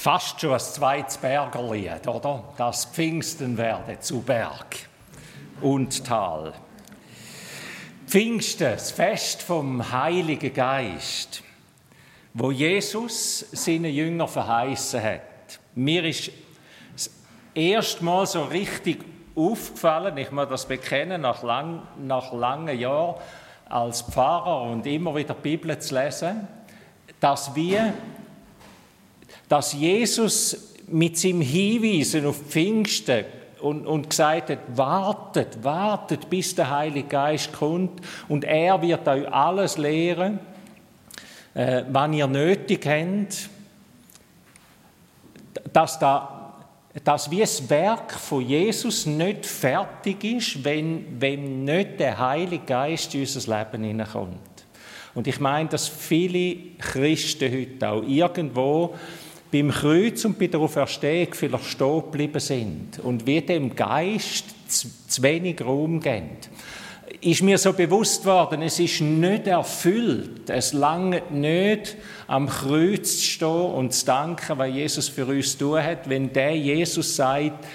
Fast schon ein zweites Bergerlied, oder? Das Pfingsten werde zu Berg und Tal. Pfingsten, das Fest vom Heiligen Geist, wo Jesus seinen Jünger verheißen hat. Mir ist das erste Mal so richtig aufgefallen, ich muss das bekennen, nach, lang, nach langen Jahren als Pfarrer und immer wieder die Bibel zu lesen, dass wir dass Jesus mit seinem Hinweisen auf Pfingsten und, und gesagt hat, wartet, wartet, bis der Heilige Geist kommt und er wird euch alles lehren, äh, was ihr nötig habt, dass, da, dass wie das Werk von Jesus nicht fertig ist, wenn, wenn nicht der Heilige Geist in unser Leben hineinkommt. Und ich meine, dass viele Christen heute auch irgendwo beim Kreuz und bei der Auferstehung vielleicht stehen geblieben sind und wie dem Geist zu, wenig Raum geben ist mir so bewusst worden, es ist nicht erfüllt. Es lange nicht am Kreuz zu stehen und zu danken, was Jesus für uns tun hat, wenn der Jesus sagt,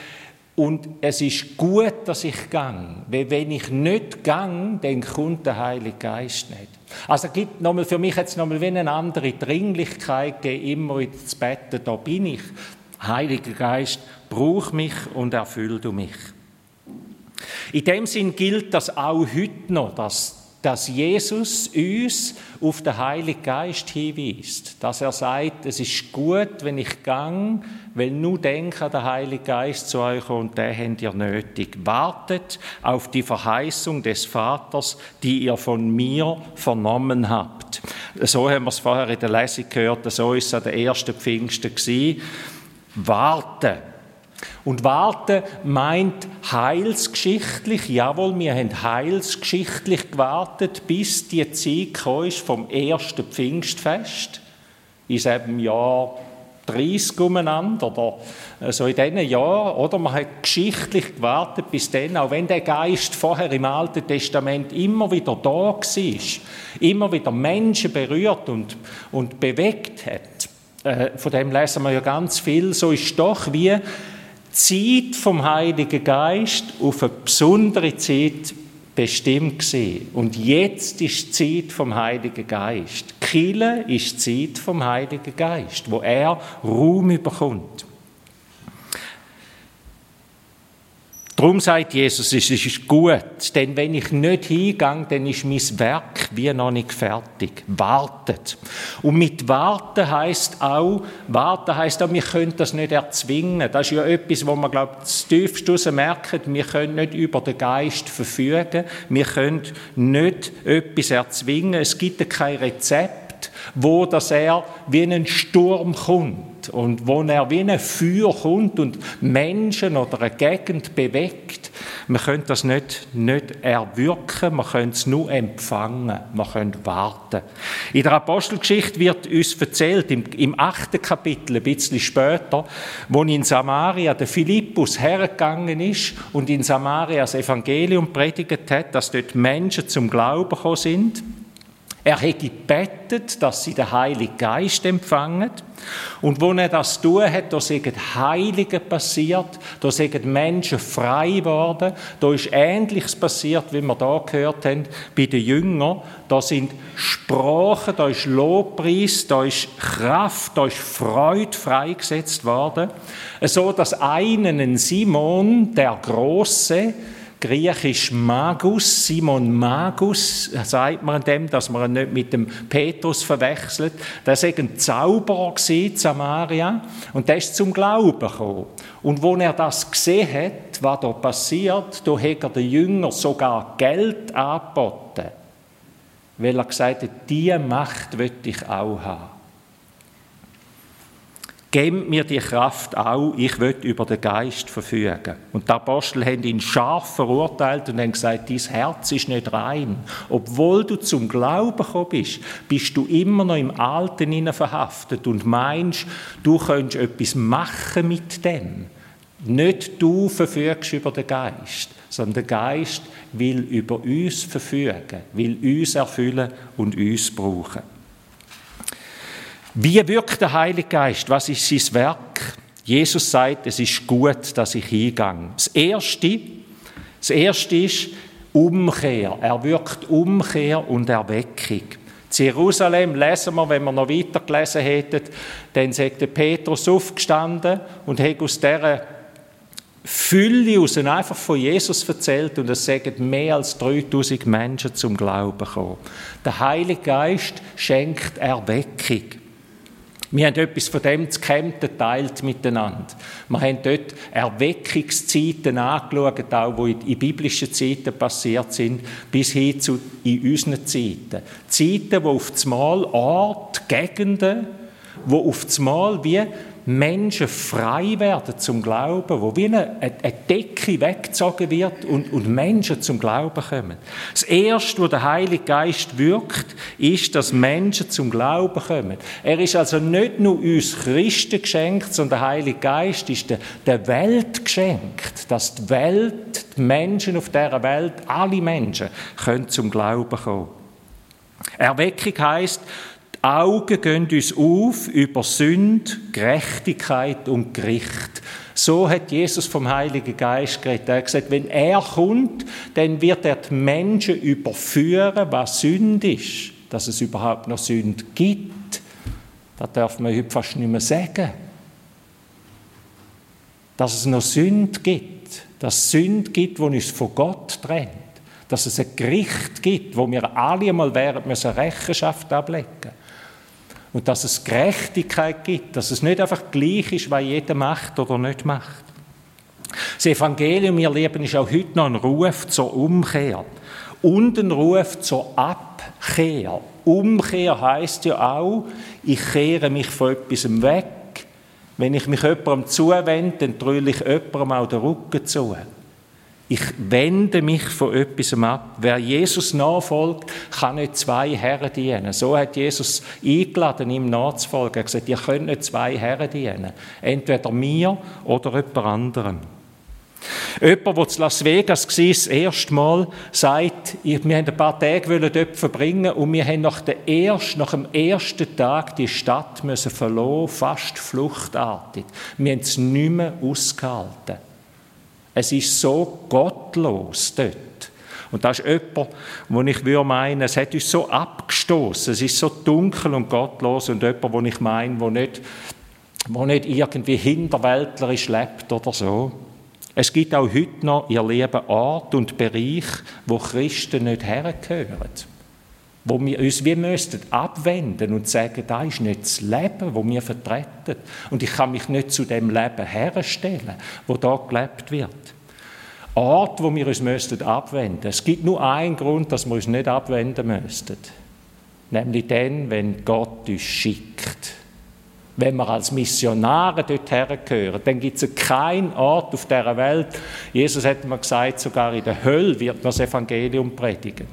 und es ist gut, dass ich gang. Weil wenn ich nicht gang, dann kommt der Heilige Geist nicht. Also gibt nochmal, für mich jetzt nochmal wie eine andere Dringlichkeit gegeben, immer zu beten, da bin ich. Heiliger Geist, brauch mich und erfüll du mich. In dem Sinn gilt das auch heute noch, dass dass Jesus uns auf den Heiligen Geist hinweist, dass er sagt, es ist gut, wenn ich gang, weil nur denke, der Heilige Geist zu euch und den habt ihr nötig. Wartet auf die Verheißung des Vaters, die ihr von mir vernommen habt. So haben wir es vorher in der Lesung gehört, so ist es an der ersten Pfingsten gewesen. Warten und warten meint heilsgeschichtlich, jawohl, wir haben heilsgeschichtlich gewartet, bis die Zeit kam vom ersten Pfingstfest, in diesem Jahr 30 umeinander oder so in diesen Jahren, oder? Man hat geschichtlich gewartet bis dann, auch wenn der Geist vorher im Alten Testament immer wieder da war, immer wieder Menschen berührt und, und bewegt hat. Äh, von dem lesen wir ja ganz viel. So ist doch wie Zeit vom Heiligen Geist auf eine besondere Zeit bestimmt gewesen. Und jetzt ist die Zeit vom Heiligen Geist. Kille ist die Zeit vom Heiligen Geist, wo er Raum bekommt. Darum sagt Jesus, es ist gut, denn wenn ich nicht hingehe, dann ist mein Werk wie noch nicht fertig. Wartet. Und mit Warten heißt auch, Warten heißt auch, wir können das nicht erzwingen. Das ist ja etwas, wo man, glaube ich, das tiefste merkt, wir können nicht über den Geist verfügen, wir können nicht etwas erzwingen, es gibt kein Rezept, wo das er wie ein Sturm kommt und wo er wie ein Feuer kommt und Menschen oder eine Gegend bewegt. Man könnte das nicht, nicht erwirken, man könnte es nur empfangen, man könnte warten. In der Apostelgeschichte wird uns erzählt, im, im achten Kapitel, ein bisschen später, wo in Samaria der Philippus hergegangen ist und in Samaria das Evangelium predigt hat, dass dort Menschen zum Glauben gekommen sind. Er hätte gebetet, dass sie den Heiligen Geist empfangen. Und wo er das tun hat, da sind Heilige passiert, da sind Menschen frei geworden, da ist Ähnliches passiert, wie wir da gehört haben, bei den Jüngern. Da sind Sprachen, da ist Lobpreis, da ist Kraft, da ist Freude freigesetzt worden. So dass einen Simon, der Große, griechisch Magus, Simon Magus, sagt man dem, dass man ihn nicht mit dem Petrus verwechselt. Der war ein Zauberer in Samaria und der ist zum Glauben gekommen. Und wo er das gesehen hat, was da passiert, da hat er den Jüngern sogar Geld angeboten, weil er gesagt hat, diese Macht will ich auch haben. Gebt mir die Kraft auch, ich will über den Geist verfügen. Und die Apostel haben ihn scharf verurteilt und haben gesagt, dein Herz ist nicht rein. Obwohl du zum Glauben gekommen bist, bist du immer noch im Alten verhaftet und meinst, du könntest etwas machen mit dem. Nicht du verfügst über den Geist, sondern der Geist will über uns verfügen, will uns erfüllen und uns brauchen. Wie wirkt der Heilige Geist? Was ist sein Werk? Jesus sagt, es ist gut, dass ich hingehe. Das Erste, das Erste ist Umkehr. Er wirkt Umkehr und Erweckung. In Jerusalem lesen wir, wenn wir noch weiter gelesen hätten, dann sagt Petrus aufgestanden und hat aus dieser Fülle aus einfach von Jesus erzählt und es sagen mehr als 3000 Menschen zum Glauben gekommen. Der Heilige Geist schenkt Erweckung. Wir haben etwas von dem zu Kempten teilt miteinander. Wir haben dort Erweckungszeiten angeschaut, auch die in biblischen Zeiten passiert sind, bis hin zu in unseren Zeiten. Zeiten, wo auf einmal Ort, Gegenden, wo auf einmal wie Menschen frei werden zum Glauben, wo wie eine, eine Decke weggezogen wird und, und Menschen zum Glauben kommen. Das Erste, wo der Heilige Geist wirkt, ist, dass Menschen zum Glauben kommen. Er ist also nicht nur uns Christen geschenkt, sondern der Heilige Geist ist der, der Welt geschenkt, dass die Welt, die Menschen auf dieser Welt, alle Menschen, können zum Glauben kommen. Erweckung heißt, Augen gehen uns auf über Sünde, Gerechtigkeit und Gericht. So hat Jesus vom Heiligen Geist geredet. Er hat gesagt, wenn er kommt, dann wird er die Menschen überführen, was Sünde ist. Dass es überhaupt noch Sünde gibt, das darf man heute fast nicht mehr sagen. Dass es noch Sünde gibt, dass es Sünde gibt, die uns von Gott trennt. Dass es ein Gericht gibt, wo wir alle einmal während müssen Rechenschaft ablegen. Und dass es Gerechtigkeit gibt, dass es nicht einfach gleich ist, was jeder macht oder nicht macht. Das Evangelium, ihr Lieben, ist auch heute noch ein Ruf zur Umkehr und ein Ruf zur Abkehr. Umkehr heißt ja auch, ich kehre mich von etwas weg. Wenn ich mich jemandem zuwende, dann drülle ich jemandem auch den Rücken zu. Ich wende mich von etwas ab. Wer Jesus nachfolgt, kann nicht zwei Herren dienen. So hat Jesus eingeladen, ihm nachzufolgen. Er hat gesagt, ihr könnt nicht zwei Herren dienen. Entweder mir oder jemand anderem. Jemand, der zu Las Vegas war, das erste Mal, sagt, wir haben ein paar Tage dort verbringen und wir haben nach, der ersten, nach dem ersten Tag die Stadt müssen verloren, fast fluchtartig. Wir haben es nicht mehr ausgehalten. Es ist so gottlos dort. Und das ist jemand, wo ich würde meinen, es hat uns so abgestoßen, es ist so dunkel und gottlos und jemand, wo ich meine, wo nicht, wo nicht irgendwie hinterwäldlerisch lebt oder so. Es gibt auch heute noch, ihr Leben, Ort und Bereich, wo Christen nicht hergehören wo wir uns wie müssten abwenden und sagen, da ist nicht das Leben, wo wir vertreten. Und ich kann mich nicht zu dem Leben herstellen, wo da gelebt wird. Ort, wo wir uns müssten abwenden. Es gibt nur einen Grund, dass wir uns nicht abwenden müssten. Nämlich dann, wenn Gott uns schickt. Wenn wir als Missionare dort hergehören, dann gibt es keinen Ort auf dieser Welt. Jesus hat mal gesagt, sogar in der Hölle wird man das Evangelium predigen.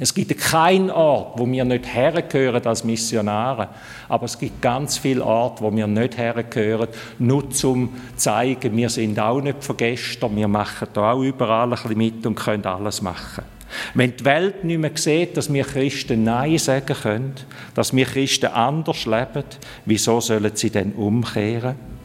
Es gibt keinen Ort, wo wir nicht hergehören als Missionare, aber es gibt ganz viele Orte, wo wir nicht hergehören, nur zum zeigen, wir sind auch nicht von gestern, wir machen da auch überall ein bisschen mit und können alles machen. Wenn die Welt nicht mehr sieht, dass wir Christen Nein sagen können, dass wir Christen anders leben, wieso sollen sie denn umkehren?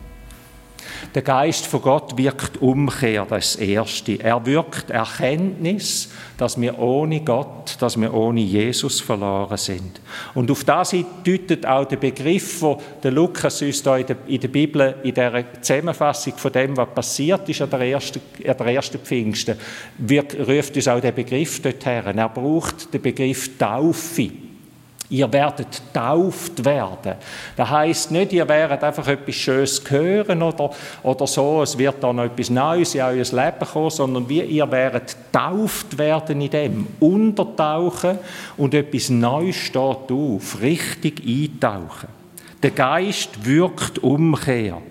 Der Geist von Gott wirkt Umkehr, das Erste. Er wirkt Erkenntnis, dass wir ohne Gott, dass wir ohne Jesus verloren sind. Und auf das deutet auch der Begriff, wo der Lukas uns da in der, in der Bibel, in der Zusammenfassung von dem, was passiert ist an der ersten, an der ersten Pfingsten, wirkt, ruft uns auch der Begriff dorthin. Er braucht den Begriff Taufe. Ihr werdet tauft werden. Das heißt nicht, ihr werdet einfach etwas Schönes hören oder, oder so, es wird da noch etwas Neues in euer Leben kommen, sondern wie ihr werdet tauft werden in dem, untertauchen und etwas Neues steht auf, richtig eintauchen. Der Geist wirkt Umkehr.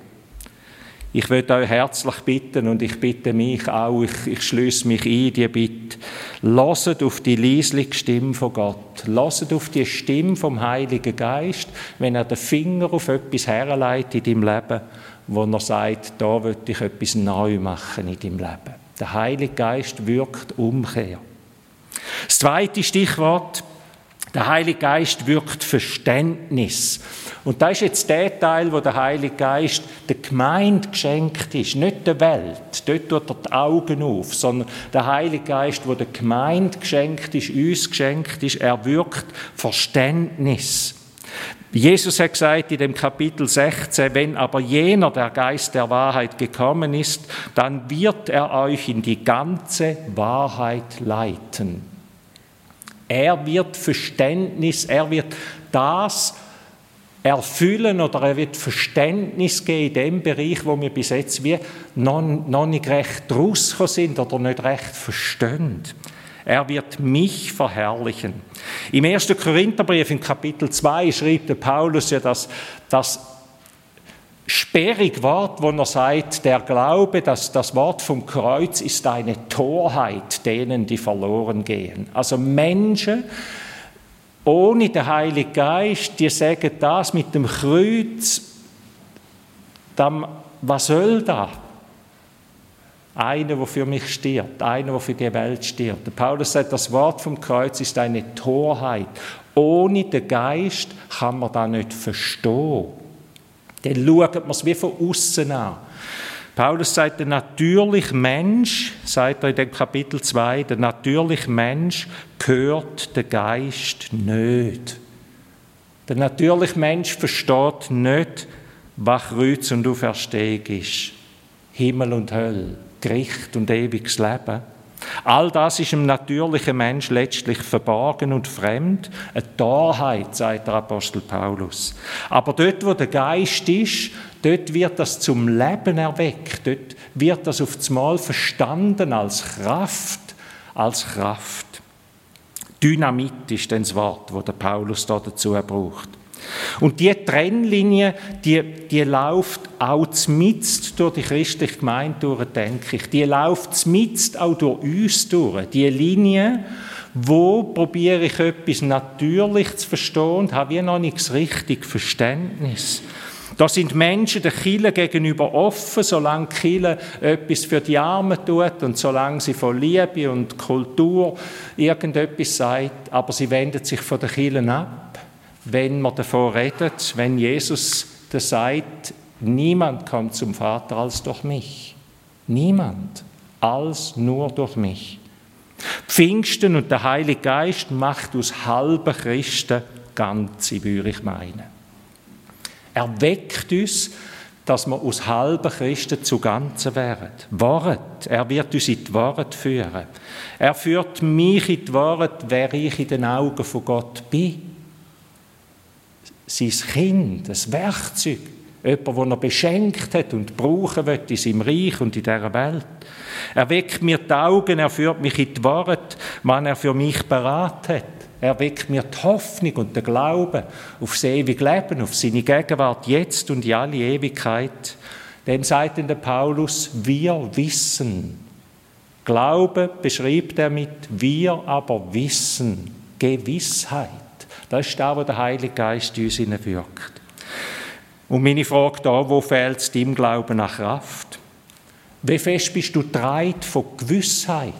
Ich würde euch herzlich bitten und ich bitte mich auch, ich, ich schließe mich ein, die Bitte, lasst auf die leisliche Stimme von Gott, lasst auf die Stimme vom Heiligen Geist, wenn er den Finger auf etwas herleitet in deinem Leben, wo er sagt, da will ich etwas neu machen in deinem Leben. Der Heilige Geist wirkt Umkehr. Das zweite Stichwort, Der Heilige Geist wirkt Verständnis. Und da ist jetzt der Teil, wo der Heilige Geist der Gemeinde geschenkt ist, nicht der Welt. Dort tut er die Augen auf, sondern der Heilige Geist, wo der Gemeinde geschenkt ist, uns geschenkt ist, er wirkt Verständnis. Jesus hat gesagt in dem Kapitel 16, wenn aber jener der Geist der Wahrheit gekommen ist, dann wird er euch in die ganze Wahrheit leiten. Er wird Verständnis, er wird das erfüllen oder er wird Verständnis geben in dem Bereich, wo wir bis jetzt wie noch, noch nicht recht rausgekommen sind oder nicht recht verstehen. Er wird mich verherrlichen. Im 1. Korintherbrief in Kapitel 2 schrieb der Paulus ja das, das sperrig Wort, wo er sagt, der Glaube, dass das Wort vom Kreuz ist eine Torheit denen, die verloren gehen. Also Menschen ohne den Heiligen Geist, die sagen das mit dem Kreuz, dann, was soll das? Einer, der für mich stirbt, einer, der für die Welt stirbt. Der Paulus sagt, das Wort vom Kreuz ist eine Torheit. Ohne den Geist kann man das nicht verstehen. Dann schaut man es wie von außen an. Paulus sagt, der natürliche Mensch, sagt er in dem Kapitel 2, der natürliche Mensch gehört der Geist nicht. Der natürliche Mensch versteht nicht, was Kreuz und Auferstehung ist. Himmel und Hölle. Gericht und ewiges Leben. All das ist im natürlichen Mensch letztlich verborgen und fremd. Eine Torheit, sagt der Apostel Paulus. Aber dort, wo der Geist ist, dort wird das zum Leben erweckt. Dort wird das auf Mal verstanden als Kraft, als Kraft. Dynamit ist das Wort, wo der Paulus da dazu braucht. Und die Trennlinie, die, die läuft auch zmitzt durch die christliche Gemeinde durch, denke ich. Die läuft zmitzt auch durch uns durch. Die Linie, wo probiere ich etwas natürlich zu verstehen und habe wie noch nicht das richtige Verständnis. Da sind Menschen der Kille gegenüber offen, solange die etwas für die Armen tut und solange sie von Liebe und Kultur irgendetwas sagt, aber sie wendet sich von der Kille ab wenn man davon redet, wenn Jesus das sagt, niemand kommt zum Vater als durch mich. Niemand, als nur durch mich. Pfingsten und der Heilige Geist macht aus halben Christen Ganze, würde ich meinen. Er weckt uns, dass wir aus halben Christen zu Ganzen werden. Wort, er wird uns in die Wahrheit führen. Er führt mich in die Wahrheit, wer ich in den Augen von Gott bin sein Kind, ein Werkzeug, jemand, das er beschenkt hat und brauchen wird in seinem Reich und in dieser Welt. Er weckt mir die Augen, er führt mich in die Wahrheit, wann er für mich beraten hat. Er weckt mir die Hoffnung und den Glauben auf das ewige Leben, auf seine Gegenwart jetzt und in alle Ewigkeit. Dann sagt der Paulus, wir wissen. Glaube beschreibt er mit wir aber wissen. Gewissheit. Das ist das, was der Heilige Geist in uns wirkt. Und meine Frage da, wo fehlt es deinem Glauben nach Kraft? Wie fest bist du dreit von Gewissheit?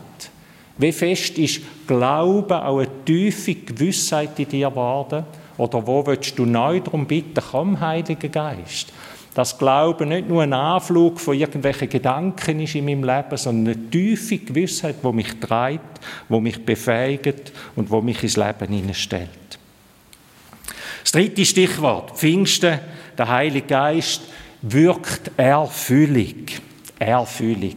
Wie fest ist Glauben auch eine tiefe Gewissheit in dir geworden? Oder wo willst du neu darum bitten, komm, Heiliger Geist? Dass Glauben nicht nur ein Anflug von irgendwelchen Gedanken ist in meinem Leben, sondern eine tiefe Gewissheit, wo mich treibt, wo mich befähigt und wo mich ins Leben hineinstellt. Das dritte Stichwort, Pfingsten, der Heilige Geist, wirkt Erfüllung. Erfüllung.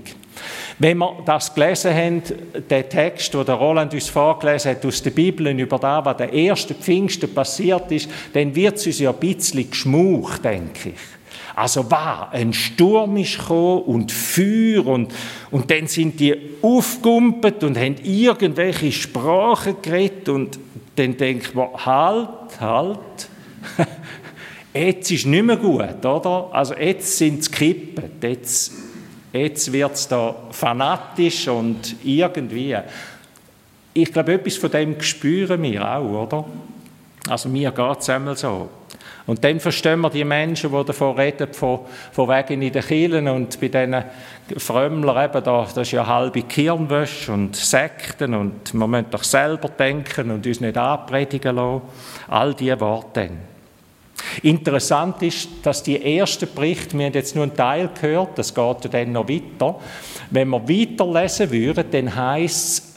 Wenn wir das gelesen haben, den Text, den Roland uns vorgelesen hat aus der Bibel über das, was der erste Pfingsten passiert ist, dann wird es uns ja ein bisschen geschmucht, denke ich. Also war ein Sturm ist gekommen und Feuer und, und dann sind die aufgumpet und haben irgendwelche Sprachen geredet und dann denkt man, halt, halt, jetzt ist nicht mehr gut, oder? Also jetzt sind es kippen, jetzt, jetzt wird es da fanatisch und irgendwie. Ich glaube, etwas von dem spüren wir auch, oder? Also mir geht es einmal so. Und dann verstehen wir die Menschen, die davon reden, von, von wegen in den Kirchen und bei diesen Frömmlern eben, da, das ist ja halbe Kirnwäsche und Sekten und man muss doch selber denken und uns nicht anpredigen lassen. All diese Worte. Interessant ist, dass die ersten Berichte, wir haben jetzt nur einen Teil gehört, das geht dann noch weiter. Wenn wir weiterlesen würden, dann heisst es,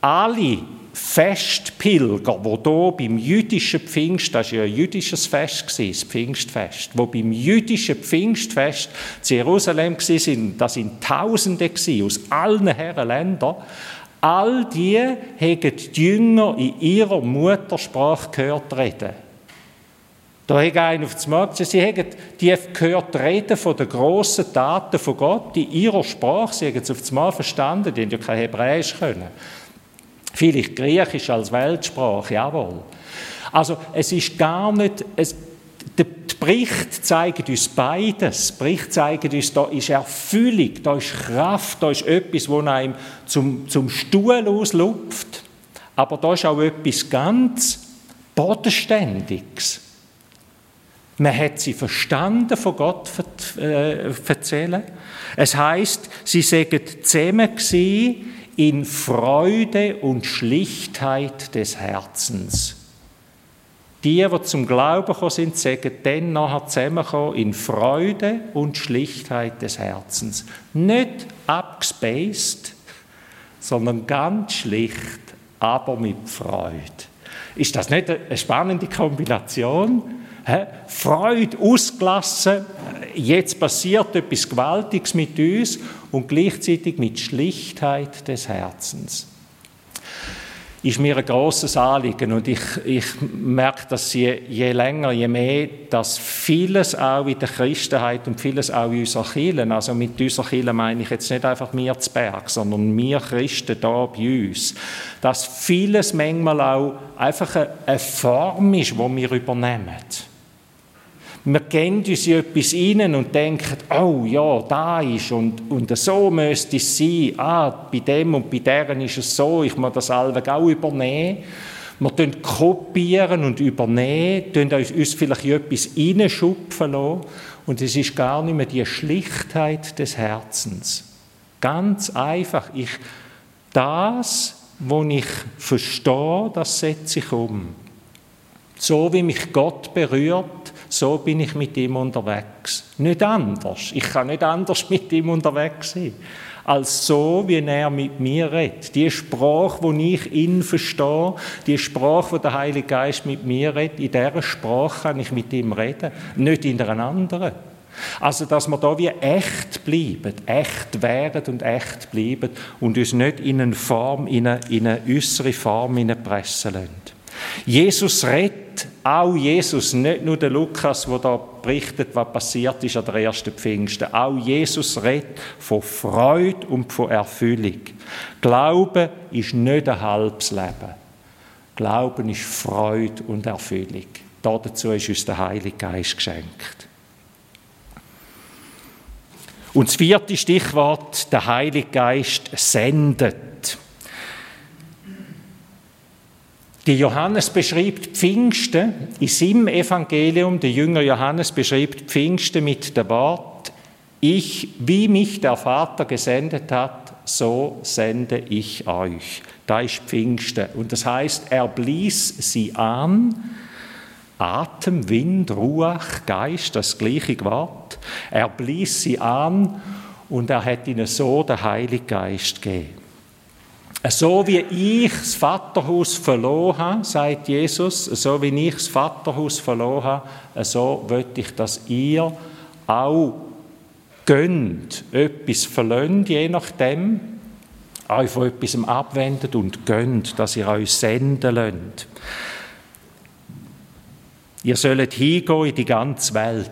alle Festpilger, wo hier beim jüdischen Pfingst, das war ja ein jüdisches Fest, das Pfingstfest, wo beim jüdischen Pfingstfest zu Jerusalem waren, das sind Tausende aus allen Herren Ländern, all die haben die Jünger in ihrer Muttersprache gehört reden. Da hat einer auf das Markt sie haben die gehört reden von den grossen Taten von Gott in ihrer Sprache. Sie haben es auf das Mal verstanden, die haben ja kein Hebräisch können. Vielleicht Griechisch als Weltsprache, jawohl. Also es ist gar nicht, es, der Bericht zeigt uns beides. Der Bericht zeigt uns, da ist Erfüllung, da ist Kraft, da ist etwas, das einem zum, zum Stuhl auslupft. Aber da ist auch etwas ganz Bodenständiges. Man hat sie verstanden von Gott äh, erzählen. Es heißt, sie seien zusammen gewesen, in Freude und Schlichtheit des Herzens. Die, die zum Glauben gekommen sind, sagen dann nachher zusammenkommen in Freude und Schlichtheit des Herzens. Nicht abgespaced, sondern ganz schlicht, aber mit Freude. Ist das nicht eine spannende Kombination? Freude ausgelassen, jetzt passiert etwas Gewaltiges mit uns und gleichzeitig mit Schlichtheit des Herzens. Ist mir ein großes Anliegen und ich, ich merke, dass je, je länger, je mehr, dass vieles auch in der Christenheit und vieles auch in unserer Kirche, also mit unserer Kirche meine ich jetzt nicht einfach wir zu Berg, sondern wir Christen da bei uns, dass vieles manchmal auch einfach eine Form ist, die wir übernehmen wir gehen uns in etwas rein und denken, oh ja, da ist und, und so müsste es sein. Ah, bei dem und bei deren ist es so, ich muss das alle auch übernehmen. Wir kopieren und übernehmen, uns vielleicht in etwas reinschupfen lassen. Und es ist gar nicht mehr die Schlichtheit des Herzens. Ganz einfach. Ich, das, was ich verstehe, das setze ich um. So wie mich Gott berührt, so bin ich mit ihm unterwegs. Nicht anders. Ich kann nicht anders mit ihm unterwegs sein, als so, wie er mit mir redet. Die Sprache, die ich ihn verstehe, die Sprache, die der Heilige Geist mit mir redet, in dieser Sprache kann ich mit ihm reden, nicht in einer anderen. Also, dass wir da wie echt bleiben, echt werden und echt bleiben und uns nicht in eine Form, in eine, in eine äußere Form pressen lassen. Jesus redet, auch Jesus, nicht nur der Lukas, der da berichtet, was passiert ist an der ersten Pfingsten. Auch Jesus redet von Freude und von Erfüllung. Glaube ist nicht ein halbes Leben. Glauben ist Freude und Erfüllung. Dazu ist uns der Heilige Geist geschenkt. Und das vierte Stichwort, der Heilige Geist sendet. Die Johannes beschreibt Pfingsten in seinem Evangelium, der Jünger Johannes beschreibt Pfingsten mit dem Wort, ich, wie mich der Vater gesendet hat, so sende ich euch. Da ist Pfingsten. Und das heißt, er blies sie an, Atem, Wind, Ruach, Geist, das gleiche Wort. Er blies sie an und er hat ihnen so den Heiligen Geist gegeben. So wie ich das Vaterhaus verloren habe, sagt Jesus, so wie ich das Vaterhaus verloren habe, so möchte ich, dass ihr auch gönnt, etwas verlöhnt, je nachdem, euch von etwas abwendet und gönnt, dass ihr euch senden lasst. Ihr sollt hingehen in die ganze Welt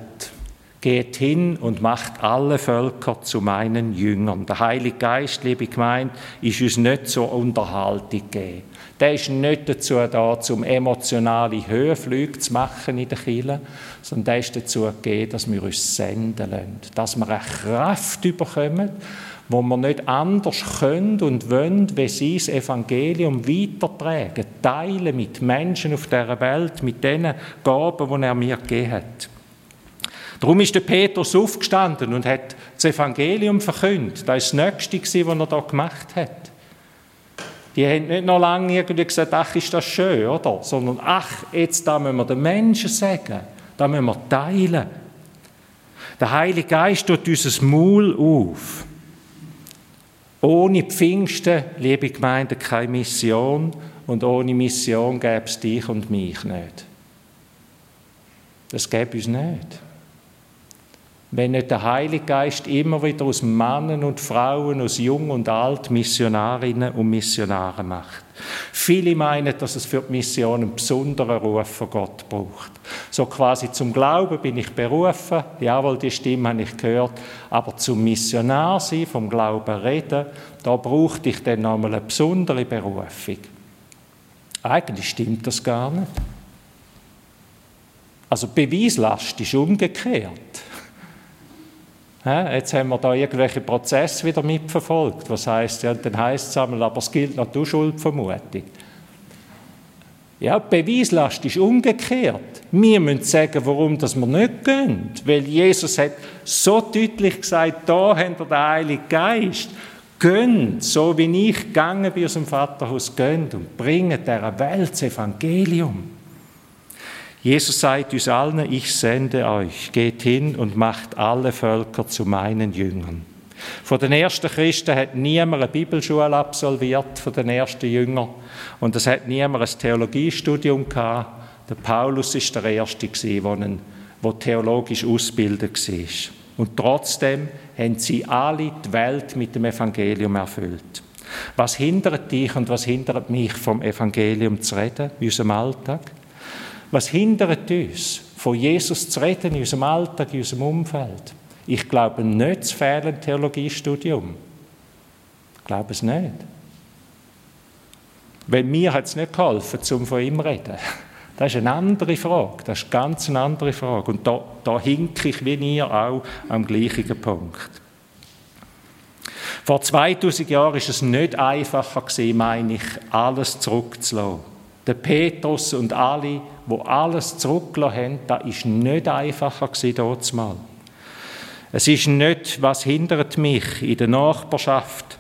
Geht hin und macht alle Völker zu meinen Jüngern. Der Heilige Geist, liebe Gemeinde, ist uns nicht zur Unterhaltung gegeben. Der ist nicht dazu da, zum emotionale Höhenflüge zu machen in der Kirche, sondern der ist dazu gegeben, dass wir uns senden lassen. Dass wir eine Kraft bekommen, wo wir nicht anders können und wollen, wie sie das Evangelium weitertragen, teilen mit Menschen auf dieser Welt, mit den Gaben, die er mir gegeben hat. Darum ist der Petrus aufgestanden und hat das Evangelium verkündet. Das war das Nächste, was er da gemacht hat. Die haben nicht noch lange irgendwie gesagt, ach, ist das schön, oder? Sondern, ach, jetzt da müssen wir den Menschen sagen, da müssen wir teilen. Der Heilige Geist tut unser Maul auf. Ohne Pfingsten, liebe Gemeinde, keine Mission und ohne Mission gäbe es dich und mich nicht. Das gäbe uns nicht wenn nicht der Heilige Geist immer wieder aus Männern und Frauen, aus Jung und Alt Missionarinnen und Missionare macht. Viele meinen, dass es für die Mission einen besonderen Ruf von Gott braucht. So quasi zum Glauben bin ich berufen, jawohl, die Stimme habe ich gehört, aber zum Missionar sein, vom Glauben reden, da brauchte ich dann nochmal eine besondere Berufung. Eigentlich stimmt das gar nicht. Also Beweislast ist umgekehrt. Jetzt haben wir da irgendwelche Prozesse wieder mitverfolgt. Was heißt ja, dann heißt es einmal, aber es gilt noch die Schuldvermutung. Ja, die Beweislast ist umgekehrt. Wir müssen sagen, warum das wir nicht gehen. Weil Jesus hat so deutlich gesagt, da habt ihr den Heiligen Geist. Gönnt, so wie ich gegangen bin aus dem Vaterhaus, gönnt und bringt dieser Welt das Evangelium. Jesus sagt uns allen, ich sende euch, geht hin und macht alle Völker zu meinen Jüngern. Von den ersten Christen hat niemand eine Bibelschule absolviert, von den ersten Jüngern. Und es hat niemand ein Theologiestudium gehabt. Der Paulus ist der Erste, der theologisch ausgebildet war. Und trotzdem haben sie alle die Welt mit dem Evangelium erfüllt. Was hindert dich und was hindert mich vom Evangelium zu reden in unserem Alltag? Was hindert uns, von Jesus zu reden in unserem Alltag, in unserem Umfeld? Ich glaube nicht das fehlende Theologiestudium. Ich glaube es nicht. Weil mir hat es nicht geholfen, um von ihm zu reden. Das ist eine andere Frage. Das ist ganz eine andere Frage. Und da, da hinke ich wie ihr auch am gleichen Punkt. Vor 2000 Jahren war es nicht einfacher meine ich, alles zurückzulassen. Der Petrus und alle wo alles zurückgelassen haben, das ist nicht einfacher gewesen mal. Es ist nicht, was hindert mich in der Nachbarschaft,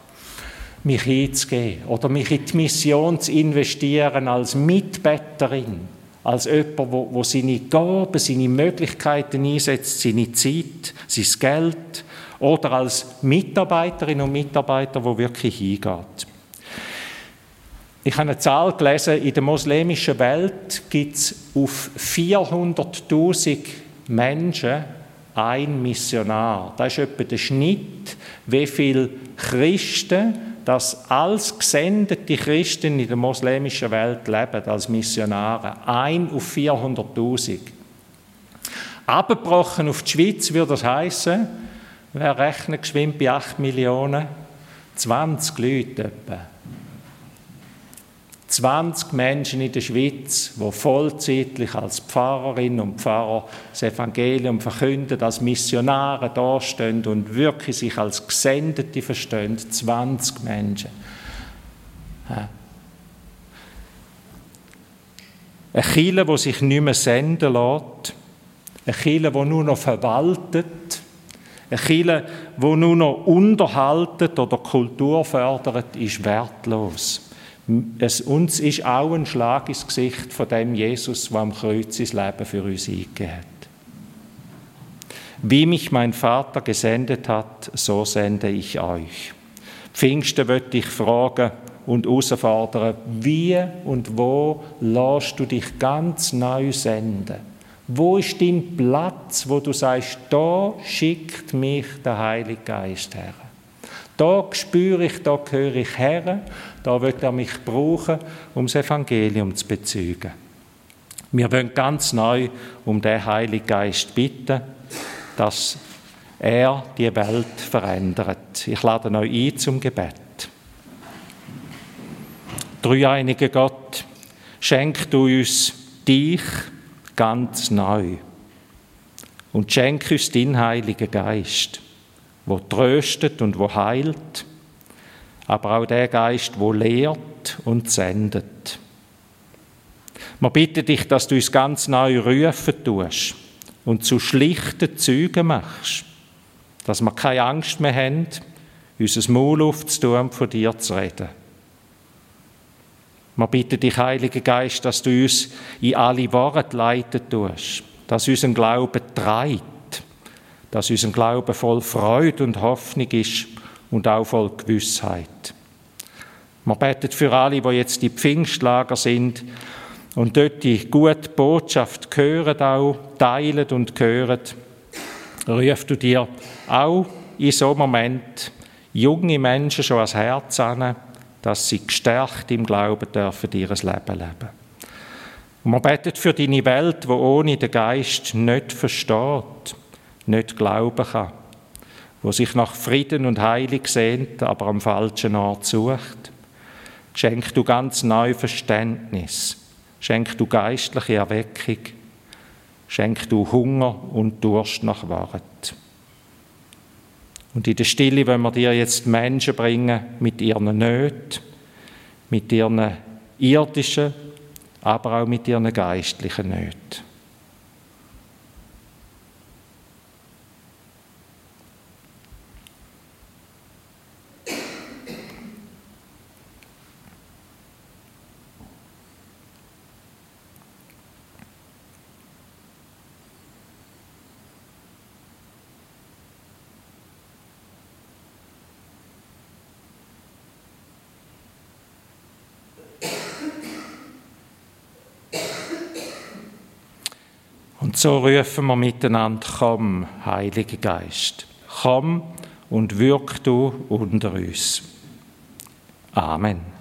mich hinzugehen oder mich in die Mission zu investieren als Mitbetterin, als jemand, wo, wo seine Gaben, seine Möglichkeiten einsetzt, seine Zeit, sein Geld oder als Mitarbeiterin und Mitarbeiter, wo wirklich hingeht. Ich habe eine Zahl gelesen, in der muslimischen Welt gibt es auf 400.000 Menschen ein Missionar. Das ist etwa der Schnitt, wie viele Christen, das als gesendete Christen in der muslimischen Welt leben, als Missionare. Ein auf 400.000. Abgebrochen auf die Schweiz würde das heißen, wer rechnet geschwind bei 8 Millionen? 20 Leute etwa. 20 Menschen in der Schweiz, die vollzeitlich als Pfarrerinnen und Pfarrer das Evangelium verkünden, als Missionare dastehen und wirklich sich als Gesendete verstehen. 20 Menschen. Eine Kirche, die sich nicht mehr senden lässt. Eine Kirche, die nur noch verwaltet. Eine Kirche, die nur noch unterhaltet oder Kultur fördert, ist wertlos. Es, uns ist auch ein Schlag ins Gesicht von dem Jesus, der am Kreuz sein Leben für uns eingegeben hat. Wie mich mein Vater gesendet hat, so sende ich euch. Pfingsten wird ich fragen und herausfordern, wie und wo lässt du dich ganz neu senden? Wo ist dein Platz, wo du sagst, da schickt mich der Heilige Geist her? Da spüre ich, da gehöre ich her, da wird er mich brauchen, um das Evangelium zu bezeugen. Wir wollen ganz neu um den Heiligen Geist bitten, dass er die Welt verändert. Ich lade euch ein zum Gebet. Dreieinige Gott, schenk du uns dich ganz neu und schenk uns deinen Heiligen Geist wo tröstet und wo heilt, aber auch der Geist, wo lehrt und sendet. Wir bitten dich, dass du uns ganz neu rufen tust und zu schlichten Zügen machst, dass wir keine Angst mehr haben, unser Maul aufzutun und von dir zu reden. Wir bitten dich, Heiliger Geist, dass du uns in alle Worte leiten tust, dass unser Glaube treibt, dass unser Glaube voll Freude und Hoffnung ist und auch voll Gewissheit. Wir beten für alle, die jetzt die Pfingstlager sind und dort die gute Botschaft hören, auch teilen und hören. Ruf du dir auch in so einem Moment junge Menschen schon ans Herz an, dass sie gestärkt im Glauben dürfen ihr Leben leben. Und man betet für deine Welt, wo ohne den Geist nicht versteht, nicht glauben kann, wo sich nach Frieden und Heilung sehnt, aber am falschen Ort sucht. Schenk du ganz neu Verständnis, schenk du geistliche Erweckung, schenk du Hunger und Durst nach Wahrheit. Und in der Stille wollen wir dir jetzt Menschen bringen mit ihren Nöten, mit ihren irdischen, aber auch mit ihren geistlichen Nöten. Und so rufen wir miteinander, komm, Heiliger Geist, komm und wirk du unter uns. Amen.